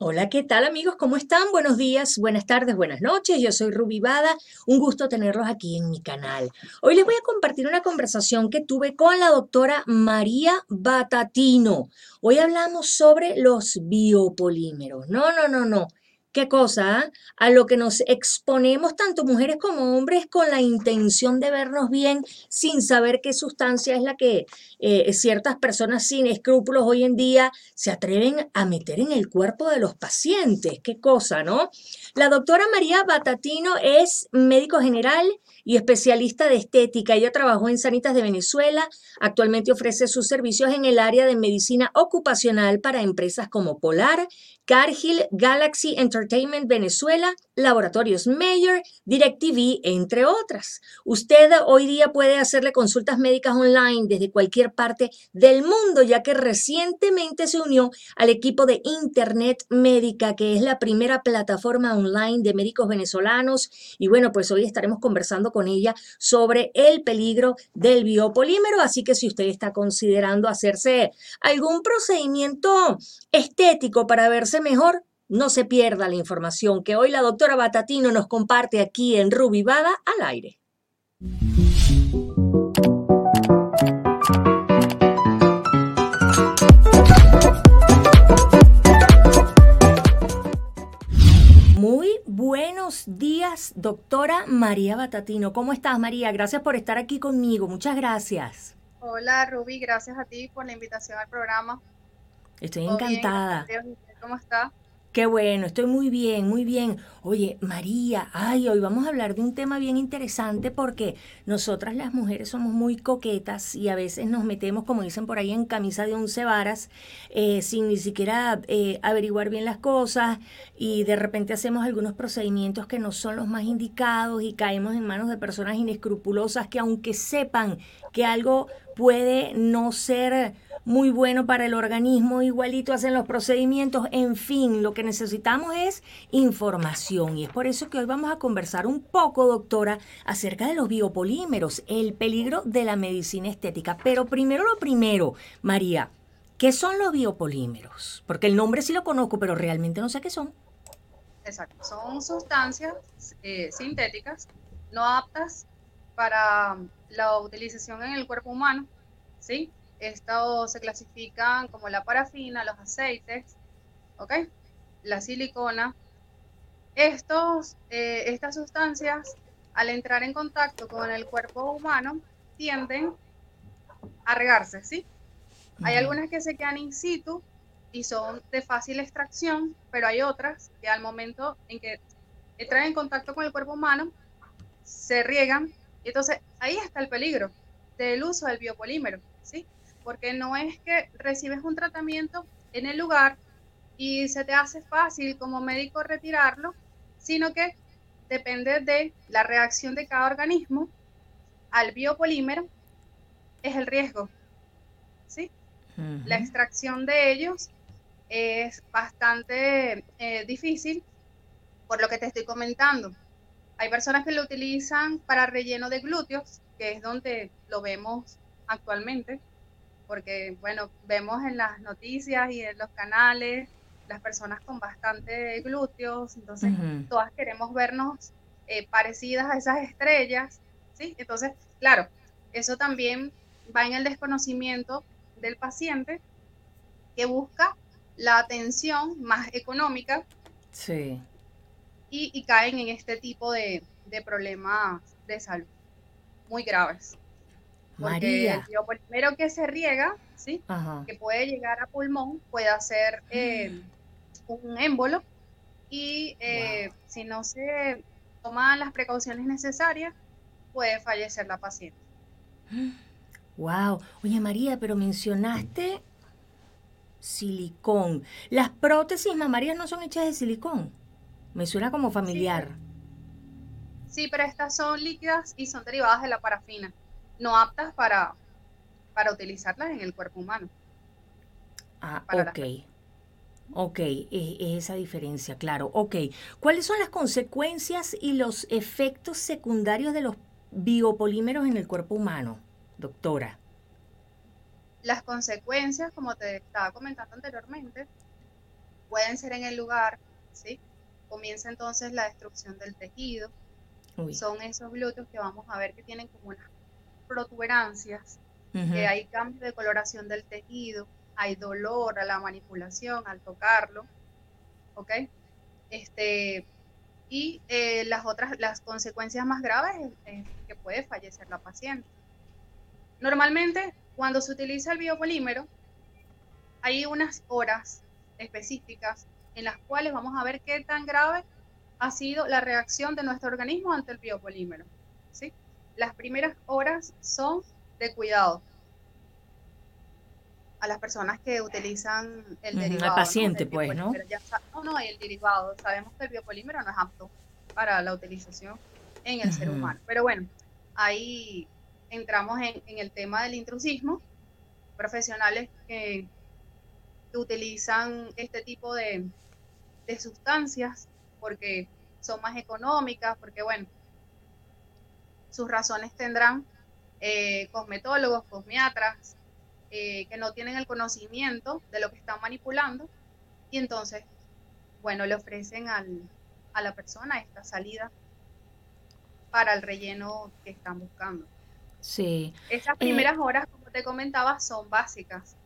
Hola, ¿qué tal amigos? ¿Cómo están? Buenos días, buenas tardes, buenas noches. Yo soy Ruby Bada. Un gusto tenerlos aquí en mi canal. Hoy les voy a compartir una conversación que tuve con la doctora María Batatino. Hoy hablamos sobre los biopolímeros. No, no, no, no. ¿Qué cosa? A lo que nos exponemos tanto mujeres como hombres con la intención de vernos bien sin saber qué sustancia es la que eh, ciertas personas sin escrúpulos hoy en día se atreven a meter en el cuerpo de los pacientes. ¿Qué cosa, no? La doctora María Batatino es médico general y especialista de estética. Ella trabajó en Sanitas de Venezuela. Actualmente ofrece sus servicios en el área de medicina ocupacional para empresas como Polar, Cargill, Galaxy Entertainment Venezuela, Laboratorios Mayor, DirecTV, entre otras. Usted hoy día puede hacerle consultas médicas online desde cualquier parte del mundo, ya que recientemente se unió al equipo de Internet Médica, que es la primera plataforma online de médicos venezolanos. Y bueno, pues hoy estaremos conversando con ella sobre el peligro del biopolímero. Así que si usted está considerando hacerse algún procedimiento estético para verse mejor, no se pierda la información que hoy la doctora Batatino nos comparte aquí en Rubivada al aire. Muy buenos días, doctora María Batatino. ¿Cómo estás, María? Gracias por estar aquí conmigo. Muchas gracias. Hola, Ruby. Gracias a ti por la invitación al programa. Estoy encantada. ¿Cómo está? Qué bueno, estoy muy bien, muy bien. Oye, María, ay, hoy vamos a hablar de un tema bien interesante porque nosotras las mujeres somos muy coquetas y a veces nos metemos, como dicen por ahí, en camisa de once varas, eh, sin ni siquiera eh, averiguar bien las cosas y de repente hacemos algunos procedimientos que no son los más indicados y caemos en manos de personas inescrupulosas que aunque sepan que algo puede no ser muy bueno para el organismo, igualito hacen los procedimientos, en fin, lo que necesitamos es información y es por eso que hoy vamos a conversar un poco, doctora, acerca de los biopolímeros, el peligro de la medicina estética. Pero primero lo primero, María, ¿qué son los biopolímeros? Porque el nombre sí lo conozco, pero realmente no sé qué son. Exacto, son sustancias eh, sintéticas no aptas para la utilización en el cuerpo humano, ¿sí? Estos se clasifican como la parafina, los aceites, ¿ok? La silicona. Estos, eh, estas sustancias, al entrar en contacto con el cuerpo humano, tienden a regarse, ¿sí? Hay algunas que se quedan in situ y son de fácil extracción, pero hay otras que al momento en que entran en contacto con el cuerpo humano, se riegan. Y entonces ahí está el peligro del uso del biopolímero, ¿sí? Porque no es que recibes un tratamiento en el lugar y se te hace fácil como médico retirarlo, sino que depende de la reacción de cada organismo al biopolímero, es el riesgo. ¿sí? La extracción de ellos es bastante eh, difícil, por lo que te estoy comentando. Hay personas que lo utilizan para relleno de glúteos, que es donde lo vemos actualmente porque, bueno, vemos en las noticias y en los canales las personas con bastante glúteos, entonces todas queremos vernos eh, parecidas a esas estrellas, ¿sí? Entonces, claro, eso también va en el desconocimiento del paciente que busca la atención más económica sí. y, y caen en este tipo de, de problemas de salud muy graves. María. el primero que se riega, ¿sí? que puede llegar a pulmón, puede hacer eh, un émbolo y eh, si no se toman las precauciones necesarias, puede fallecer la paciente. Wow. Oye María, pero mencionaste silicón. Las prótesis mamarias no son hechas de silicón. Me suena como familiar. sí pero estas son líquidas y son derivadas de la parafina no aptas para, para utilizarlas en el cuerpo humano. Ah, ok. Ok, es, esa diferencia, claro. Ok, ¿cuáles son las consecuencias y los efectos secundarios de los biopolímeros en el cuerpo humano, doctora? Las consecuencias, como te estaba comentando anteriormente, pueden ser en el lugar, ¿sí? Comienza entonces la destrucción del tejido. Son esos glúteos que vamos a ver que tienen como unas protuberancias, que hay cambio de coloración del tejido, hay dolor a la manipulación, al tocarlo, ¿ok? Este, y eh, las otras, las consecuencias más graves es, que puede fallecer la paciente. Normalmente, cuando se utiliza el biopolímero, hay unas horas específicas en las cuales vamos a ver qué tan grave ha sido la reacción de nuestro organismo ante el biopolímero. ¿sí? Las primeras horas son de cuidado a las personas que utilizan el derivado. Al paciente, pues, ¿no? no, no, el derivado. Sabemos que el biopolímero no es apto para la utilización en el ser humano. Pero bueno, ahí entramos en, el tema del intrusismo. Profesionales que, utilizan este tipo de, de sustancias porque son más económicas, porque bueno, sus razones tendrán eh, cosmetólogos, cosmiatras, eh, que no tienen el conocimiento de lo que están manipulando y entonces, bueno, le ofrecen al, a la persona esta salida para el relleno que están buscando. Sí. Esas eh, primeras horas, como te comentaba, son básicas.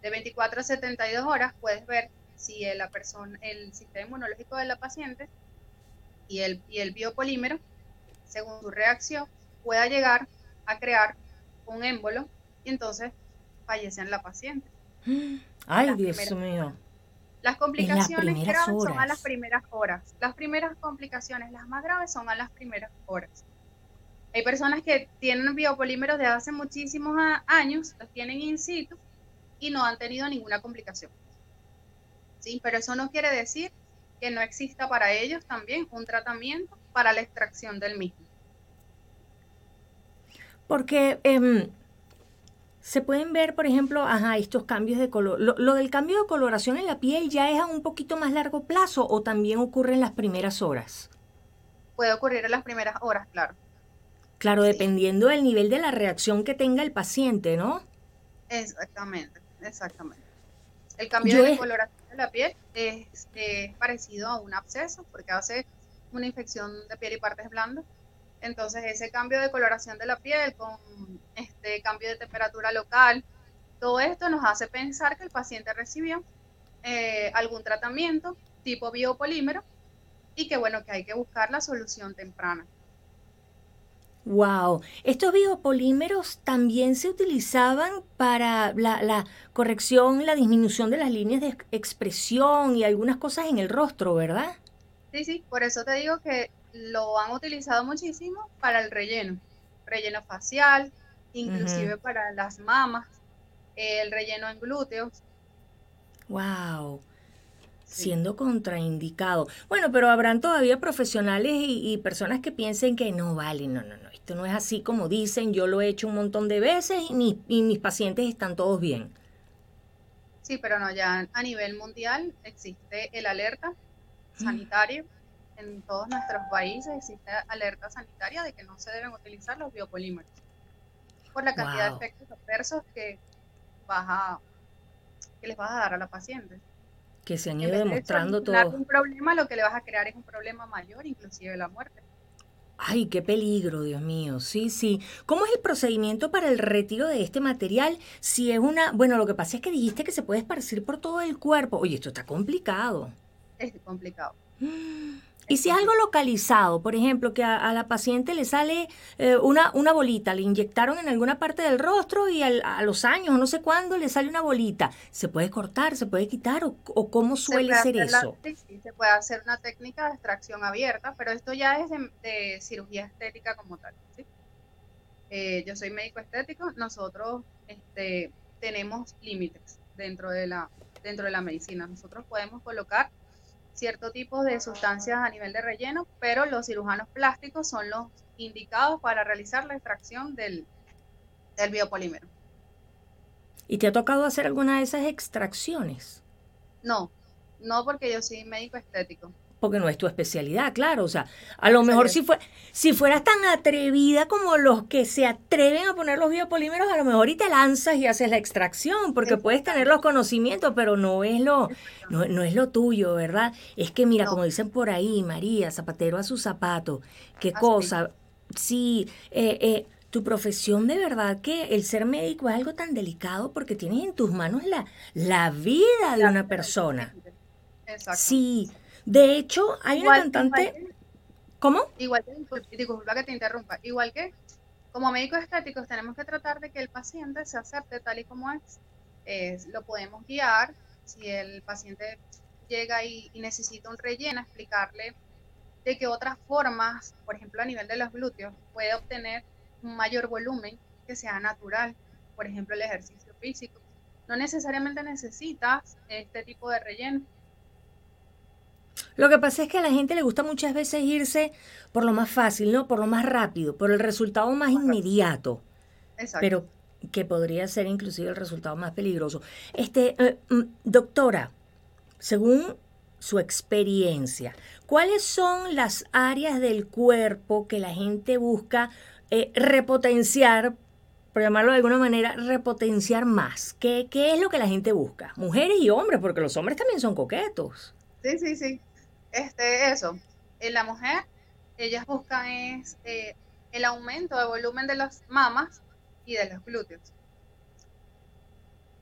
De 24 a 72 horas puedes ver si la persona, el sistema inmunológico de la paciente y el, y el biopolímero, según su reacción, pueda llegar a crear un émbolo y entonces fallecen la paciente. Ay, Dios mío. Las complicaciones graves son a las primeras horas. Las primeras complicaciones, las más graves, son a las primeras horas. Hay personas que tienen biopolímeros de hace muchísimos años, los tienen in situ y no han tenido ninguna complicación. Sí, pero eso no quiere decir que no exista para ellos también un tratamiento para la extracción del mismo. Porque em, se pueden ver, por ejemplo, ajá, estos cambios de color. Lo, del cambio de coloración en la piel ya es a un poquito más largo plazo o también ocurre en las primeras horas. Puede ocurrir en las primeras horas, claro. Claro, dependiendo del nivel de la reacción que tenga el paciente, ¿no? Exactamente, exactamente. El cambio de coloración de la piel es, es parecido a un absceso porque hace una infección de piel y partes blandas entonces, ese cambio de coloración de la piel con este cambio de temperatura local, todo esto nos hace pensar que el paciente recibió eh, algún tratamiento tipo biopolímero y que bueno, que hay que buscar la solución temprana. Wow, estos biopolímeros también se utilizaban para la, la, corrección, la disminución de las líneas de expresión y algunas cosas en el rostro, ¿verdad? Sí, sí, por eso te digo que lo han utilizado muchísimo para el relleno, relleno facial, inclusive para las mamas, el relleno en glúteos. Wow. Siendo contraindicado. Bueno, pero habrán todavía profesionales y, personas que piensen que no vale, no, no, no, esto no es así como dicen, yo lo he hecho un montón de veces y, y mis pacientes están todos bien. Sí, pero no, ya a nivel mundial existe el alerta sanitario en todos nuestros países existe alerta sanitaria de que no se deben utilizar los biopolímeros por la cantidad de efectos adversos que, vas que les vas a dar a la paciente. Que se han ido demostrando todo. un problema, lo que le vas a crear es un problema mayor, inclusive la muerte. Ay, qué peligro, Dios mío. Sí, sí. ¿Cómo es el procedimiento para el retiro de este material? Si es una, bueno, lo que pasa es que dijiste que se puede esparcir por todo el cuerpo. Oye, esto está complicado. Es complicado. Y si es algo localizado, por ejemplo, que a, la paciente le sale eh, una, una bolita, le inyectaron en alguna parte del rostro y a los años, no sé cuándo, le sale una bolita, ¿se puede cortar, se puede quitar o, cómo suele ser eso? sí, sí, se puede hacer una técnica de extracción abierta, pero esto ya es de, cirugía estética como tal. Eh, yo soy médico estético, nosotros este, tenemos límites dentro de, la, dentro de la medicina. Nosotros podemos colocar cierto tipo de sustancias a nivel de relleno, pero los cirujanos plásticos son los indicados para realizar la extracción del, del biopolímero. ¿Y te ha tocado hacer alguna de esas extracciones? No, no porque yo soy médico estético. Porque no es tu especialidad, claro. O sea, a lo mejor si, fue, si fueras tan atrevida como los que se atreven a poner los biopolímeros, a lo mejor y te lanzas y haces la extracción, porque puedes tener los conocimientos, pero no es lo, no, es lo tuyo, ¿verdad? Es que mira, como dicen por ahí, María, zapatero a su zapato, qué cosa. Sí, eh, eh, tu profesión de verdad que el ser médico es algo tan delicado porque tienes en tus manos la, la vida de una persona. Exacto. Sí, de hecho, hay una cantante... ¿Cómo? Igual que, disculpa que te interrumpa, igual que como médicos estéticos tenemos que tratar de que el paciente se acepte tal y como es. lo podemos guiar, si el paciente llega y, necesita un relleno, explicarle de qué otras formas, por ejemplo a nivel de los glúteos, puede obtener un mayor volumen que sea natural, por ejemplo el ejercicio físico. No necesariamente necesitas este tipo de relleno, lo que pasa es que a la gente le gusta muchas veces irse por lo más fácil, ¿no? Por lo más rápido, por el resultado más inmediato. Exacto. Pero que podría ser inclusive el resultado más peligroso. Este, eh, mm, doctora, según su experiencia, ¿cuáles son las áreas del cuerpo que la gente busca eh, repotenciar, por llamarlo de alguna manera, repotenciar más? ¿Qué, ¿Qué es lo que la gente busca? Mujeres y hombres, porque los hombres también son coquetos. Sí, sí, sí. Este, eso. En la mujer, ellas buscan es eh, el aumento de volumen de las mamas y de los glúteos.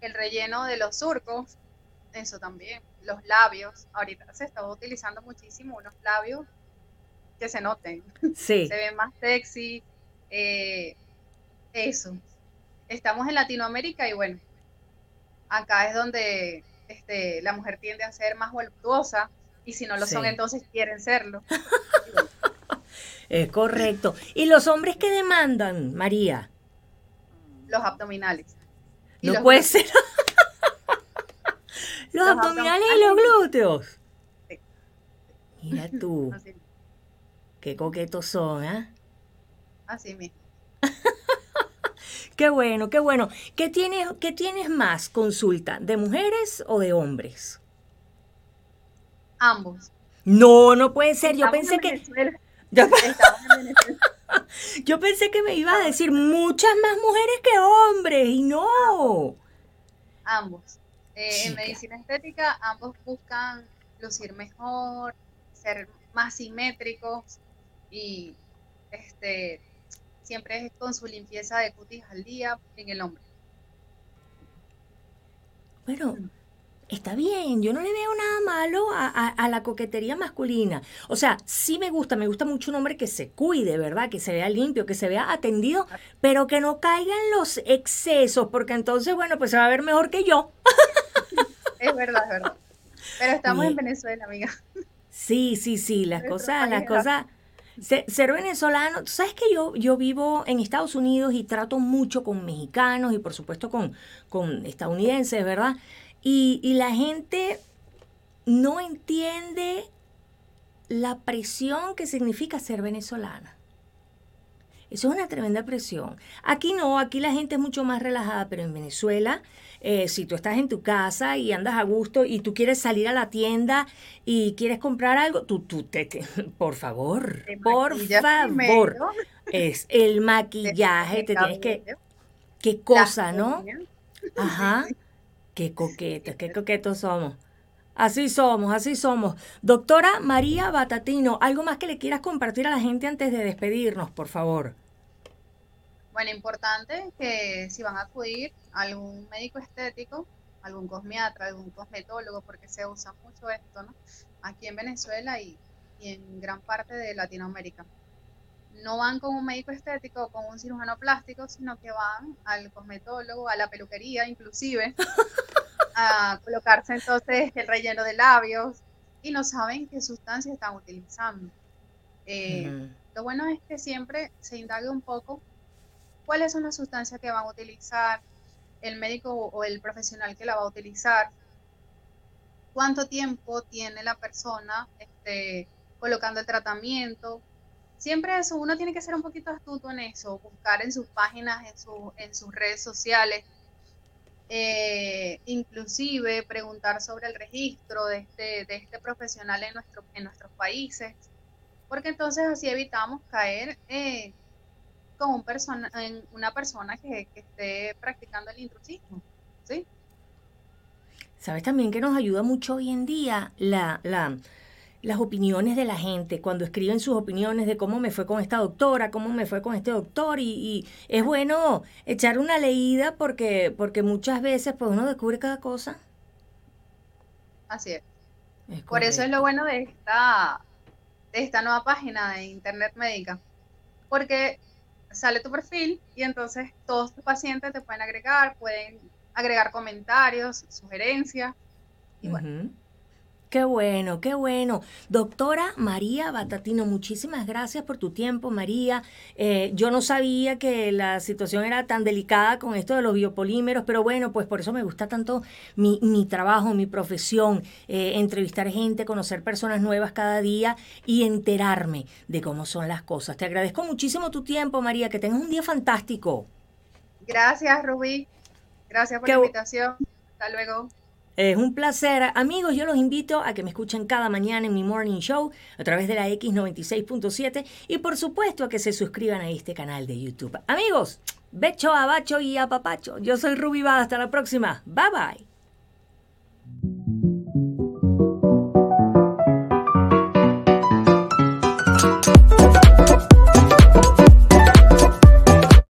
El relleno de los surcos, eso también. Los labios, ahorita se está utilizando muchísimo unos labios que se noten. Sí. se ven más sexy. Eh, eso. Estamos en Latinoamérica y bueno, acá es donde este, la mujer tiende a ser más voluptuosa y si no lo son, entonces quieren serlo. es correcto. ¿Y los hombres qué demandan, María? Los abdominales. no puede ser. los, abdominales y los glúteos. Mira tú. Qué coquetos son, ¿eh? Así mismo. Qué bueno, qué bueno. ¿Qué tienes, qué tienes más consulta? ¿De mujeres o de hombres? Ambos. No, no puede ser. Yo pensé que. Yo... pensé que me iba a decir muchas más mujeres que hombres y no. Ambos. Eh, en medicina estética, ambos buscan lucir mejor, ser más simétricos y este siempre es con su limpieza de cutis al día en el hombre. Bueno, está bien, yo no le veo nada malo a, la coquetería masculina. O sea, sí me gusta, me gusta mucho un hombre que se cuide, ¿verdad? Que se vea limpio, que se vea atendido, pero que no caigan los excesos, porque entonces, bueno, pues se va a ver mejor que yo. Es verdad, es verdad. Pero estamos en Venezuela, amiga. Sí, sí, sí, las cosas, las cosas ser, venezolano, tú sabes que yo, yo vivo en Estados Unidos y trato mucho con mexicanos y por supuesto con, con estadounidenses, ¿verdad? Y, y la gente no entiende la presión que significa ser venezolana. Eso es una tremenda presión. Aquí no, aquí la gente es mucho más relajada, pero en Venezuela eh, si tú estás en tu casa y andas a gusto y tú quieres salir a la tienda y quieres comprar algo, tú, tú te, por favor, por favor, es el maquillaje, te tienes que, qué cosa, ¿no? Ajá, qué coquetos, qué coquetos somos. Así somos, así somos. Doctora María Batatino, ¿algo más que le quieras compartir a la gente antes de despedirnos, por favor? Bueno, importante que si van a acudir a algún médico estético, algún cosmiatra, algún cosmetólogo, porque se usa mucho esto, ¿no? Aquí en Venezuela y, en gran parte de Latinoamérica. No van con un médico estético o con un cirujano plástico, sino que van al cosmetólogo, a la peluquería inclusive, a colocarse entonces el relleno de labios y no saben qué sustancia están utilizando. Eh, lo bueno es que siempre se indague un poco cuáles son las sustancias que van a utilizar el médico o el profesional que la va a utilizar, cuánto tiempo tiene la persona este, colocando el tratamiento. Siempre eso, uno tiene que ser un poquito astuto en eso, buscar en sus páginas, en, su, en sus redes sociales, eh, inclusive preguntar sobre el registro de este, de este profesional en, nuestro, en nuestros países, porque entonces así evitamos caer eh, con un persona, en una persona que, esté practicando el intrusismo. ¿sí? Sabes también que nos ayuda mucho hoy en día la, la, las opiniones de la gente, cuando escriben sus opiniones de cómo me fue con esta doctora, cómo me fue con este doctor, y, es bueno echar una leída porque, porque muchas veces pues uno descubre cada cosa. Así es. Por eso es lo bueno de esta, de esta nueva página de Internet Médica, porque sale tu perfil y entonces todos tus pacientes te pueden agregar, pueden agregar comentarios, sugerencias, y bueno. Qué bueno, qué bueno. Doctora María Batatino, muchísimas gracias por tu tiempo, María. Eh, yo no sabía que la situación era tan delicada con esto de los biopolímeros, pero bueno, pues por eso me gusta tanto mi, mi trabajo, mi profesión, eh, entrevistar gente, conocer personas nuevas cada día y enterarme de cómo son las cosas. Te agradezco muchísimo tu tiempo, María, que tengas un día fantástico. Gracias, Rubí. Gracias por la invitación. Hasta luego. Es un placer. Amigos, yo los invito a que me escuchen cada mañana en mi morning show a través de la X96.7 y por supuesto a que se suscriban a este canal de YouTube. Amigos, becho, abacho y apapacho. Yo soy Ruby Bada. Hasta la próxima. Bye bye.